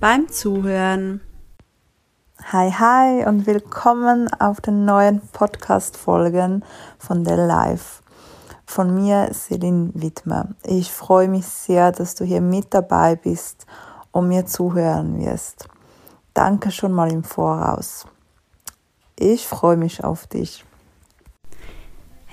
beim Zuhören. Hi, hi und willkommen auf den neuen Podcast-Folgen von der Live. Von mir, Celine Wittmer. Ich freue mich sehr, dass du hier mit dabei bist und mir zuhören wirst. Danke schon mal im Voraus. Ich freue mich auf dich.